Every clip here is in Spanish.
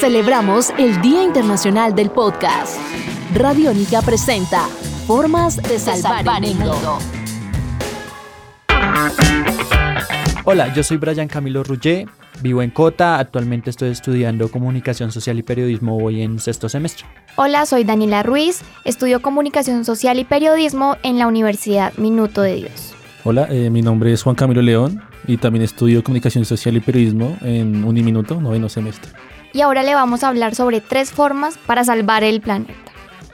Celebramos el Día Internacional del Podcast. Radiónica presenta Formas de salvar, el mundo. Hola, yo soy Brian Camilo Rullé, vivo en Cota, actualmente estoy estudiando Comunicación Social y Periodismo, voy en sexto semestre. Hola, soy Daniela Ruiz, estudio Comunicación Social y Periodismo en la Universidad Minuto de Dios. Hola, eh, mi nombre es Juan Camilo León y también estudio Comunicación Social y Periodismo en Uniminuto, noveno semestre. Y ahora le vamos a hablar sobre tres formas para salvar el planeta.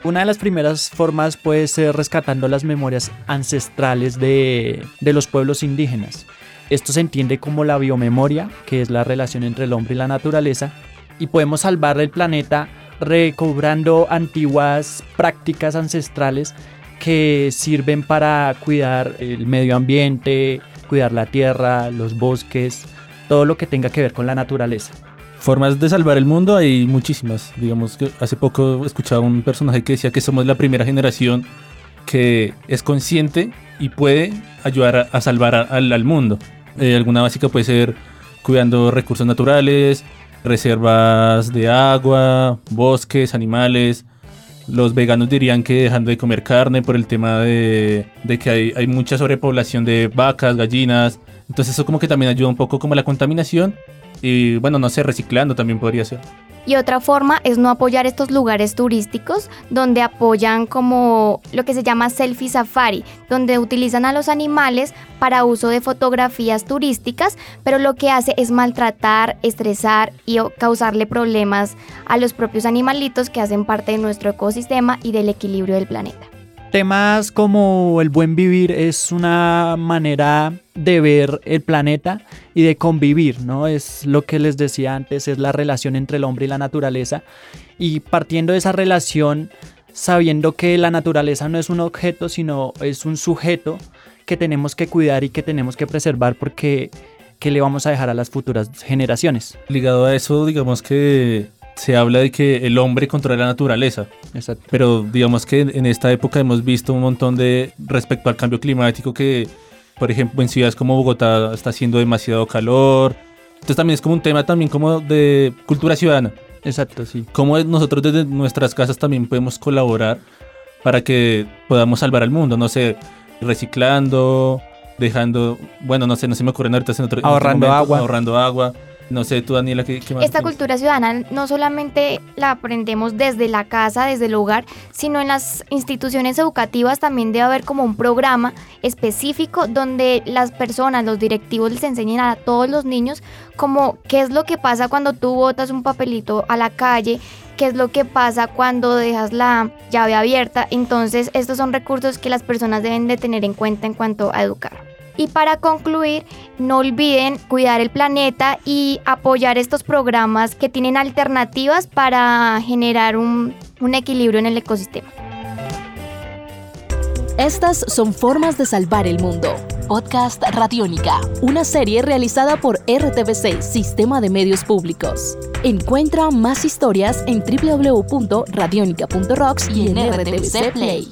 Una de las primeras formas puede ser rescatando las memorias ancestrales de, de los pueblos indígenas. Esto se entiende como la biomemoria, que es la relación entre el hombre y la naturaleza, y podemos salvar el planeta recobrando antiguas prácticas ancestrales que sirven para cuidar el medio ambiente, cuidar la tierra, los bosques, todo lo que tenga que ver con la naturaleza. Formas de salvar el mundo hay muchísimas. Digamos que hace poco escuchaba un personaje que decía que somos la primera generación que es consciente y puede ayudar a, salvar al mundo. Eh, alguna básica puede ser cuidando recursos naturales, reservas de agua, bosques, animales. Los veganos dirían que dejando de comer carne por el tema de, de que hay, hay, mucha sobrepoblación de vacas, gallinas. Entonces eso como que también ayuda un poco como a la contaminación. Y bueno, no sé, reciclando también podría ser. Y otra forma es no apoyar estos lugares turísticos donde apoyan como lo que se llama selfie safari, donde utilizan a los animales para uso de fotografías turísticas, pero lo que hace es maltratar, estresar y causarle problemas a los propios animalitos que hacen parte de nuestro ecosistema y del equilibrio del planeta. Temas como el buen vivir es una manera de ver el planeta y de convivir, ¿no? Es lo que les decía antes, es la relación entre el hombre y la naturaleza. Y partiendo de esa relación, sabiendo que la naturaleza no es un objeto, sino es un sujeto que tenemos que cuidar y que tenemos que preservar porque ¿qué le vamos a dejar a las futuras generaciones? Ligado a eso, digamos que se habla de que el hombre controla la naturaleza. Exacto. Pero digamos que en esta época hemos visto un montón de respecto al cambio climático que, por ejemplo, en ciudades como Bogotá está haciendo demasiado calor. Entonces también es como un tema también como de cultura ciudadana. Exacto, sí. Cómo nosotros desde nuestras casas también podemos colaborar para que podamos salvar al mundo, no sé, reciclando, dejando, bueno, no sé, no se me ocurren ahorita en otro, ahorrando agua, ahorrando agua. No sé, tú Daniela, ¿qué, más Esta cultura ciudadana no solamente la aprendemos desde la casa, desde el hogar, sino en las instituciones educativas también debe haber como un programa específico donde las personas, los directivos les enseñen a todos los niños como qué es lo que pasa cuando tú botas un papelito a la calle, qué es lo que pasa cuando dejas la llave abierta. Entonces, estos son recursos que las personas deben de tener en cuenta en cuanto a educar. Y para concluir, no olviden cuidar el planeta y apoyar estos programas que tienen alternativas para generar un, equilibrio en el ecosistema. Estas son formas de salvar el mundo. Podcast Radiónica, una serie realizada por RTBC, Sistema de Medios Públicos. Encuentra más historias en www.radionica.rocks y en RTBC Play.